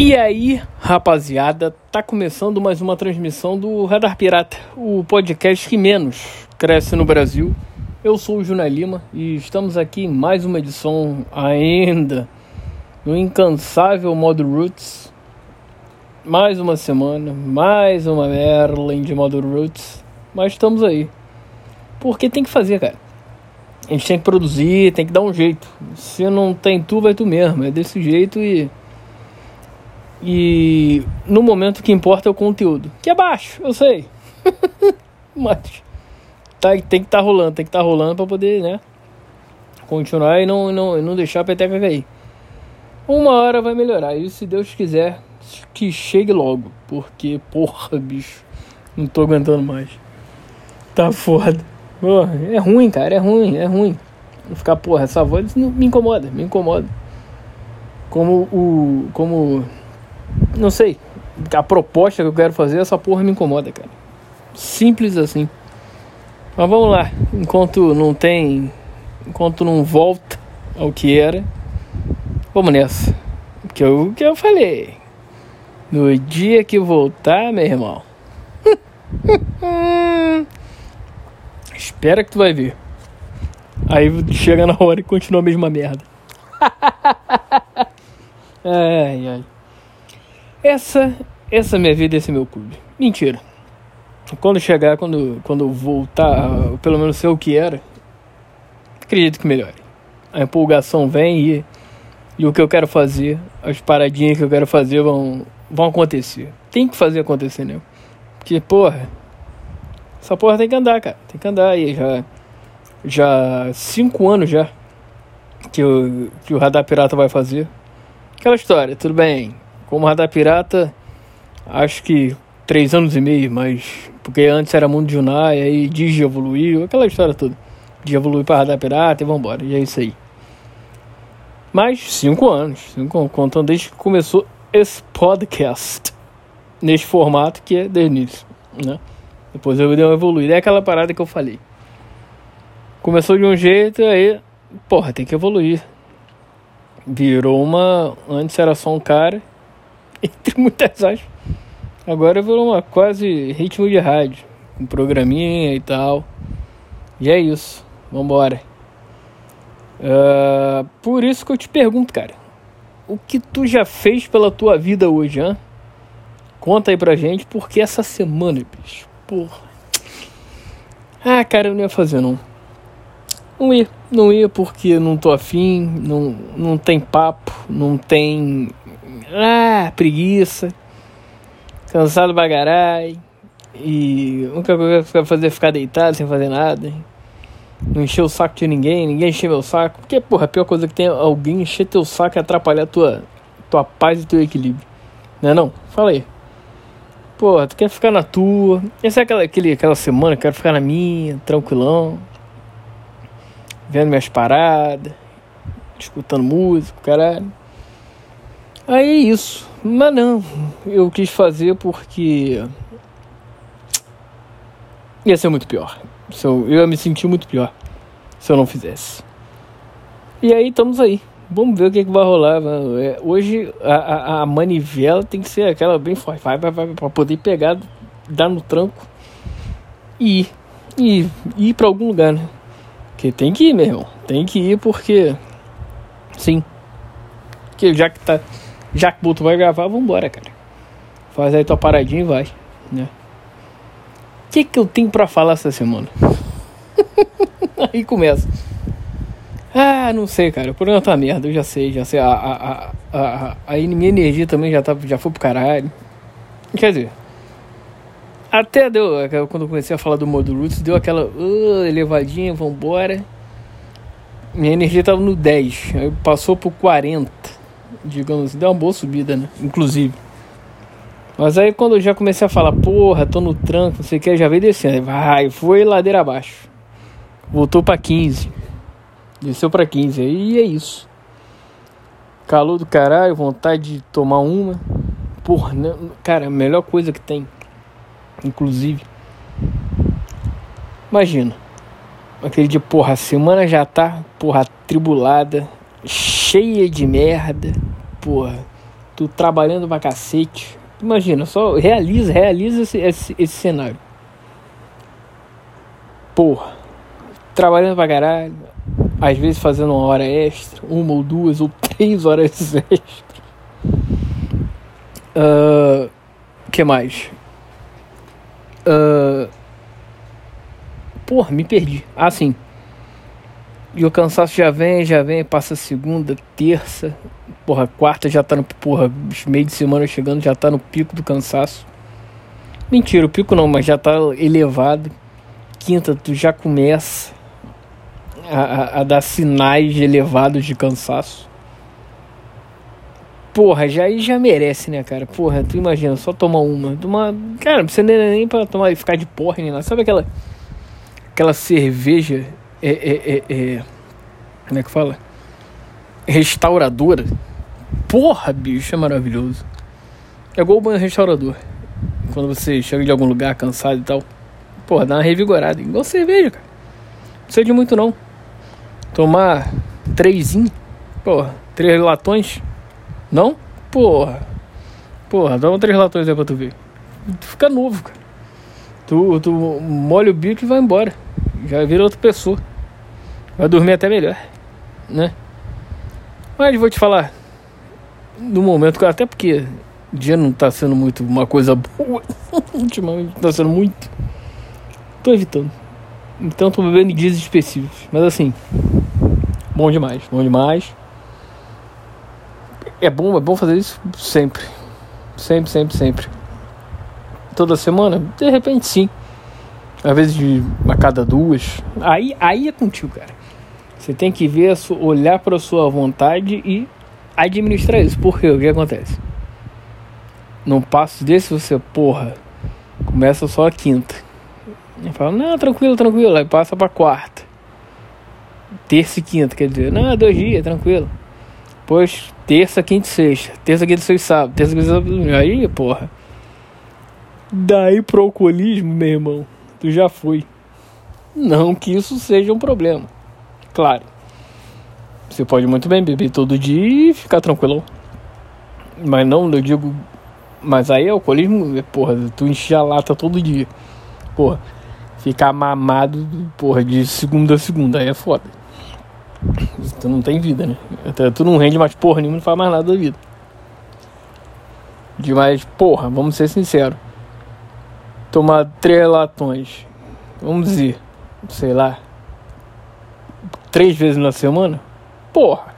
E aí, rapaziada, tá começando mais uma transmissão do Radar Pirata, o podcast que menos cresce no Brasil. Eu sou o Juna Lima e estamos aqui em mais uma edição ainda no incansável modo Roots. Mais uma semana, mais uma Merlin de modo Roots, mas estamos aí. Porque tem que fazer, cara. A gente tem que produzir, tem que dar um jeito. Se não tem tu, vai tu mesmo. É desse jeito e e no momento que importa é o conteúdo. Que é baixo, eu sei. Mas tá, tem que estar tá rolando, tem que estar tá rolando para poder, né? Continuar e não, não, não deixar a peteca cair. Uma hora vai melhorar. E se Deus quiser, que chegue logo. Porque, porra, bicho, não tô aguentando mais. Tá foda. Porra, é ruim, cara, é ruim, é ruim. Não ficar, porra, essa voz me incomoda, me incomoda. Como o. Como não sei. A proposta que eu quero fazer, essa porra me incomoda, cara. Simples assim. Mas vamos lá. Enquanto não tem. Enquanto não volta ao que era. Vamos nessa. Que eu, que eu falei. No dia que voltar, meu irmão. Espera que tu vai ver. Aí chega na hora e continua a mesma merda. ai, ai. Essa, essa minha vida, esse meu clube. Mentira. Quando chegar, quando, quando voltar, pelo menos ser o que era, acredito que melhore. A empolgação vem e, e o que eu quero fazer, as paradinhas que eu quero fazer vão, vão acontecer. Tem que fazer acontecer, né? Porque, porra, essa porra tem que andar, cara. Tem que andar aí. Já, já cinco anos já que o, que o Radar Pirata vai fazer. Aquela história, tudo bem como Radar Pirata, acho que três anos e meio, mas porque antes era Mundo Junai, aí Digi evoluiu, aquela história toda. Digi evoluiu para Radar Pirata e vambora, e é isso aí. Mas cinco anos, cinco, contando desde que começou esse podcast, neste formato que é desde início, né? Depois eu dei uma evoluída, é aquela parada que eu falei. Começou de um jeito, aí, porra, tem que evoluir. Virou uma. Antes era só um cara, entre muitas aspas. Agora virou uma quase ritmo de rádio, com programinha e tal. E é isso, vambora. Uh, por isso que eu te pergunto, cara, o que tu já fez pela tua vida hoje, hein? Conta aí pra gente, porque essa semana, bicho, porra. Ah, cara, eu não ia fazer não. Não ia, não ia porque não tô afim, não, não tem papo, não tem ah, preguiça, cansado bagarai. E a única coisa que eu fazer ficar deitado sem fazer nada. Não encher o saco de ninguém, ninguém encher meu saco. Porque, porra, a pior coisa que tem é alguém encher teu saco e atrapalhar tua, tua paz e teu equilíbrio. Não é não? Fala aí. Porra, tu quer ficar na tua. Essa é aquela, aquele, aquela semana, quero ficar na minha, tranquilão. Vendo minhas paradas. Escutando música, caralho. Aí é isso. Mas não, eu quis fazer porque ia ser muito pior. Eu ia me sentir muito pior se eu não fizesse. E aí estamos aí. Vamos ver o que, que vai rolar. É, hoje a, a, a, manivela tem que ser aquela bem forte, vai, vai, vai, pra poder pegar, dar no tranco e ir. E ir pra algum lugar, né? Porque tem que ir, meu irmão. Tem que ir porque. Sim. Porque já que tá já que o Boto vai gravar, vambora, cara. Faz aí tua paradinha e vai, né? O que, que eu tenho para falar essa semana? aí começa. Ah, não sei, cara. O programa tá merda, eu já sei, já sei. A, a, a, a, minha energia também já, tá, já foi pro caralho. Quer dizer, até deu, quando eu comecei a falar do modo Roots, deu aquela uh, elevadinha, vambora. Minha energia tava no 10, aí passou pro 40 digamos deu uma boa subida, né? Inclusive. Mas aí quando eu já comecei a falar, porra, tô no tranco, não sei o que, já veio descendo. Vai, foi ladeira abaixo. Voltou pra 15. Desceu pra 15. Aí é isso. Calor do caralho, vontade de tomar uma. Porra, né? cara, a melhor coisa que tem. Inclusive. Imagina. Aquele dia, porra, a semana já tá, porra, tribulada cheia de merda, porra, tu trabalhando pra cacete. Imagina, só realiza, realiza esse, esse, esse cenário. Porra, trabalhando pra caralho, às vezes fazendo uma hora extra, uma ou duas ou três horas extra. Uh, que mais? Uh, porra, me perdi. Ah, sim. E o cansaço já vem, já vem, passa segunda, terça, porra, quarta já tá no, porra, meio de semana chegando, já tá no pico do cansaço. Mentira, o pico não, mas já tá elevado. Quinta, tu já começa a, a, a dar sinais elevados de cansaço. Porra, já aí já merece, né, cara? Porra, tu imagina, só tomar uma. Tomar, cara, não precisa nem pra tomar e ficar de porra nem. Sabe aquela aquela cerveja é, é, é, é, como é que fala? Restauradora. Porra, bicho, é maravilhoso. É igual o banho restaurador. Quando você chega de algum lugar cansado e tal. Porra, dá uma revigorada. Igual cerveja, cara. Não precisa de muito não. Tomar três, porra, três latões. Não? Porra. Porra, dá um três latões aí pra tu ver. Tu fica novo, cara. Tu, tu molha o bico e vai embora. Já vira outra pessoa. Vai dormir até melhor, né? Mas vou te falar, no momento, até porque o dia não tá sendo muito uma coisa boa, ultimamente tá sendo muito. Tô evitando. Então tô bebendo dias específicos. Mas assim, bom demais, bom demais. É bom, é bom fazer isso sempre. Sempre, sempre, sempre. Toda semana? De repente sim. Às vezes de a cada duas. Aí, aí é contigo, cara. Você tem que ver, olhar para sua vontade e administrar isso. Porque o que acontece? Num passo desse você, porra, começa só a quinta. E fala, não, tranquilo, tranquilo. Aí passa pra quarta. Terça e quinta, quer dizer, não, dois dias, tranquilo. Depois, terça, quinta e sexta. Terça, quinta, sexta e sábado. Terça, quinta, sábado. Aí, porra. Daí pro alcoolismo, meu irmão, tu já foi. Não que isso seja um problema. Claro. Você pode muito bem beber todo dia e ficar tranquilo. Mas não, eu digo. Mas aí é alcoolismo, porra, tu encher a lata todo dia. Porra, ficar mamado, porra, de segunda a segunda, aí é foda. Tu não tem vida, né? Até tu não rende mais porra nenhuma, não faz mais nada da vida. Demais, porra, vamos ser sinceros. Tomar três latões, vamos dizer, sei lá, três vezes na semana? Porra.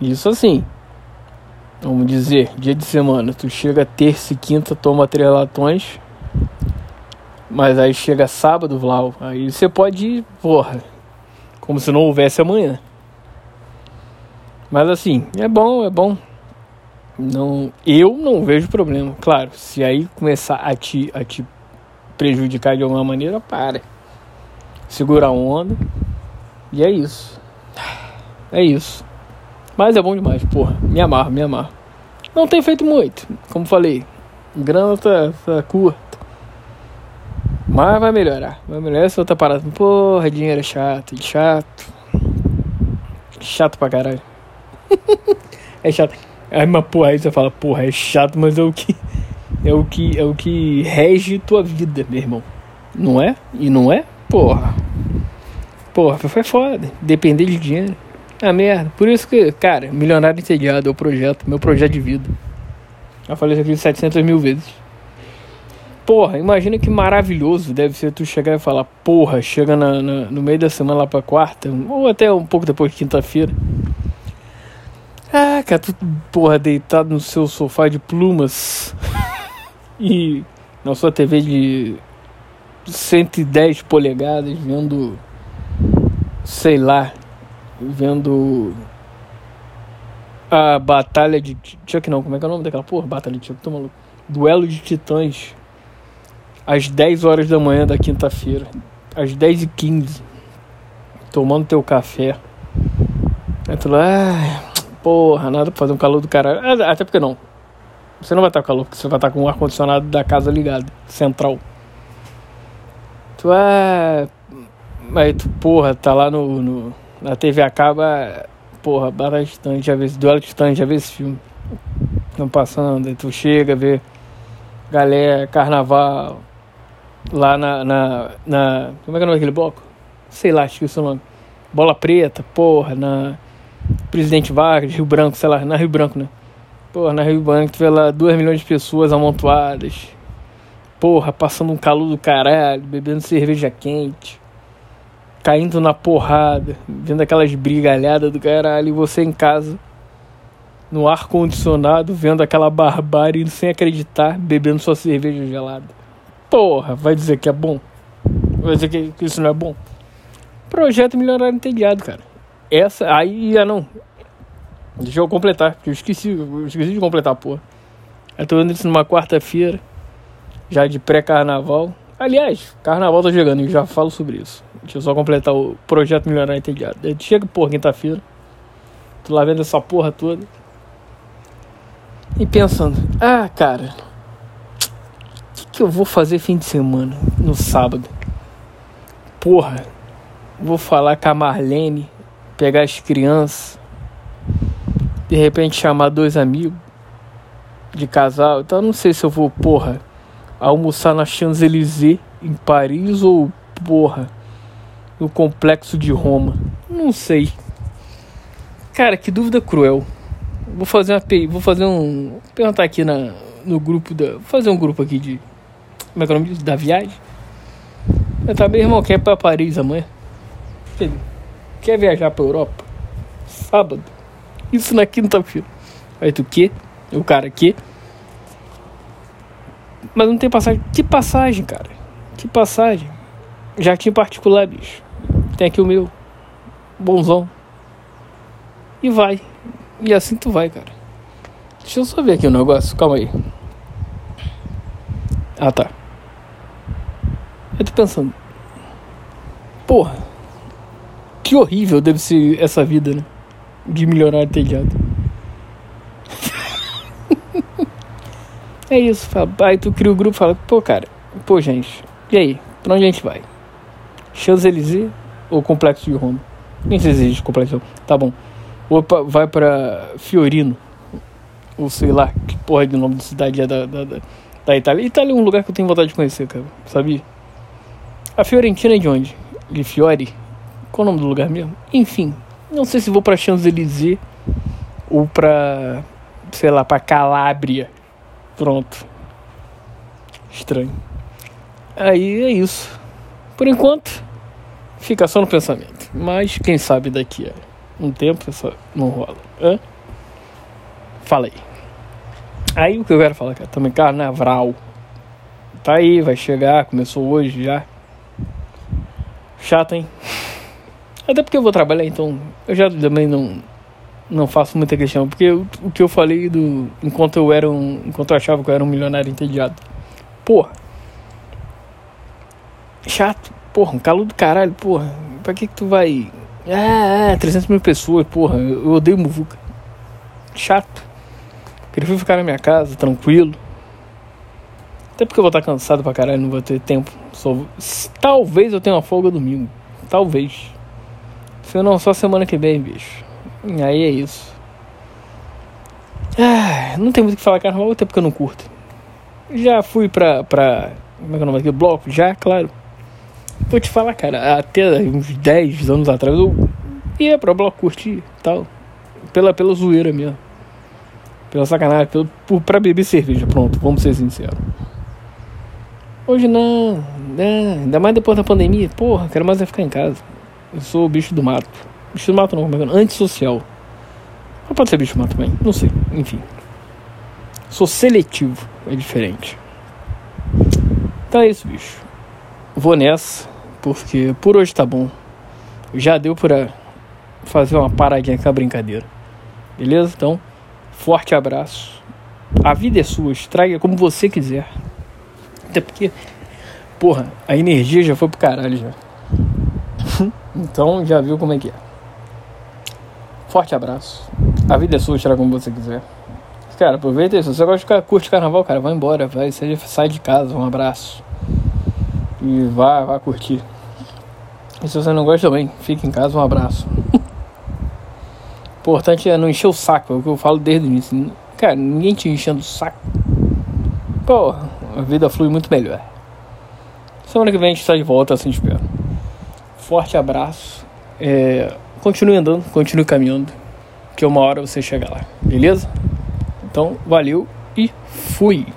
Isso assim. Vamos dizer, dia de semana, tu chega terça e quinta, toma três latões. Mas aí chega sábado, Vlau, aí você pode ir, porra, como se não houvesse amanhã. Mas assim, é bom, é bom. Não, eu não vejo problema. Claro, se aí começar a te, a te prejudicar de alguma maneira, para. Segura a onda. E é isso. É isso. Mas é bom demais, porra. Me amarro, me amarro. Não tem feito muito, como falei. Grana tá, tá curta. Mas vai melhorar. Vai melhorar essa outra parada. Porra, dinheiro é chato, chato. Chato pra caralho. é chato. Aí, mas porra, aí você fala, porra, é chato, mas é o que. É o que. É o que rege tua vida, meu irmão. Não é? E não é? Porra. Porra, foi foda. Depender de dinheiro. Ah, merda. Por isso que, cara, Milionário Entediado é o projeto, meu projeto de vida. Já falei isso aqui 700 mil vezes. Porra, imagina que maravilhoso deve ser tu chegar e falar, porra, chega na, na, no meio da semana lá pra quarta, ou até um pouco depois de quinta-feira. Ah, cara, tu, porra, deitado no seu sofá de plumas e na sua TV de 110 polegadas vendo sei lá, vendo a batalha de Chuck não, como é que é o nome daquela porra? Batalha de Chuck, tô maluco. Duelo de Titãs. Às 10 horas da manhã da quinta-feira. Às 10 e 15 Tomando teu café. Aí tu lá, ah, porra, nada pra fazer um calor do caralho. Ah, até porque não. Você não vai estar com calor, porque você vai estar com o ar-condicionado da casa ligado, central. Tu, ah, Aí tu, porra, tá lá no, no na TV acaba, porra, bastante, já vê esse duelo titãs, já vê esse filme. estão passando, e tu chega, vê galera, carnaval, lá na, na, na. Como é que é o nome daquele bloco? Sei lá, esqueci o nome. Bola Preta, porra, na. Presidente Vargas, Rio Branco, sei lá, na Rio Branco, né? Porra, na Rio Branco tu vê lá 2 milhões de pessoas amontoadas. Porra, passando um calor do caralho, bebendo cerveja quente. Caindo na porrada, vendo aquelas brigalhadas do caralho, e você em casa, no ar condicionado, vendo aquela barbárie sem acreditar, bebendo sua cerveja gelada. Porra, vai dizer que é bom? Vai dizer que, que isso não é bom? Projeto Milionário Entediado, cara. Essa, aí, ah não. Deixa eu completar, porque eu esqueci, eu esqueci de completar, porra. Eu tô vendo isso numa quarta-feira, já de pré-carnaval. Aliás, carnaval tá chegando e já falo sobre isso. Deixa eu só completar o projeto Milionário Entediado. Chega, porra, quinta-feira. Tô lá vendo essa porra toda. E pensando, ah, cara, o que, que eu vou fazer fim de semana, no sábado? Porra, vou falar com a Marlene, pegar as crianças, de repente chamar dois amigos de casal. Então não sei se eu vou, porra, almoçar na Champs-Élysées em Paris ou, porra, no complexo de Roma. Não sei. Cara, que dúvida cruel. Vou fazer uma vou fazer um, vou perguntar aqui na no grupo da, vou fazer um grupo aqui de como é que é o nome disso? Da viagem. Eu tá meu irmão quer ir pra Paris amanhã. Quer viajar pra Europa? Sábado. Isso na quinta-feira. Aí tu que? O cara que? Mas não tem passagem. Que passagem, cara? Que passagem? Já tinha particular, bicho. Tem aqui o meu. Bonzão. E vai. E assim tu vai, cara. Deixa eu só ver aqui o um negócio. Calma aí. Ah, tá. Eu tô pensando. Porra. Que horrível deve ser essa vida, né? De milionário telhado. é isso. Fala, aí tu cria o grupo e fala, pô, cara. Pô, gente. E aí? Pra onde a gente vai? Champs-Élysées ou Complexo de Roma? Nem sei se existe Complexo de Roma. Tá bom. Opa, vai para Fiorino. Ou sei lá, que porra de nome de cidade é da, da, da, da Itália. Itália é um lugar que eu tenho vontade de conhecer, cara. Sabia? A Fiorentina é de onde? De Fiore? Qual o nome do lugar mesmo? Enfim, não sei se vou para Champs-Élysées ou para, sei lá, para Calábria. Pronto. Estranho. Aí é isso. Por enquanto, fica só no pensamento. Mas quem sabe daqui a um tempo só não rola. Hã? Fala aí. Aí o que eu quero falar, cara, também carnaval. Tá aí, vai chegar, começou hoje já. Chato, hein? Até porque eu vou trabalhar, então eu já também não não faço muita questão, porque o, o que eu falei do enquanto eu era um, enquanto eu achava que eu era um milionário entediado. Porra. Chato, porra, um calor do caralho, porra. Pra que que tu vai é, é, 300 mil pessoas, porra, eu odeio muvuca. Chato. Prefiro ficar na minha casa, tranquilo. Até porque eu vou estar cansado pra caralho, não vou ter tempo. Só... Talvez eu tenha uma folga domingo. Talvez. Se não, só semana que vem, bicho. E aí é isso. Ah, não tem muito o que falar carnaval, até porque eu não curto. Já fui pra. pra como é que é o nome aqui? Bloco? Já, claro. Vou te falar, cara, até uns 10 anos atrás eu ia pra bloco curtir tal. Pela, pela zoeira mesmo. Pela sacanagem, pelo, por, pra beber cerveja, pronto, vamos ser sinceros. Hoje não, não, ainda mais depois da pandemia, porra, quero mais é ficar em casa. Eu sou o bicho do mato. Bicho do mato não, como é que é? Antissocial. Mas pode ser bicho do mato também, não sei, enfim. Sou seletivo, é diferente. Então é isso, bicho. Vou nessa porque por hoje tá bom. Já deu pra fazer uma paradinha com a brincadeira. Beleza? Então, forte abraço. A vida é sua, estraga como você quiser. Até porque, porra, a energia já foi pro caralho já. Então já viu como é que é. Forte abraço. A vida é sua, estraga como você quiser. Cara, aproveita isso. Se você gosta de curte carnaval, cara, vai embora, vai, seja, sai de casa, um abraço. E vá, vá curtir. E se você não gosta também, fique em casa, um abraço. Importante é não encher o saco, é o que eu falo desde o início. Cara, ninguém te enchendo o saco. Pô, a vida flui muito melhor. Semana que vem a gente está de volta, assim espero. Forte abraço. É, continue andando, continue caminhando. Que uma hora você chega lá, beleza? Então, valeu e fui!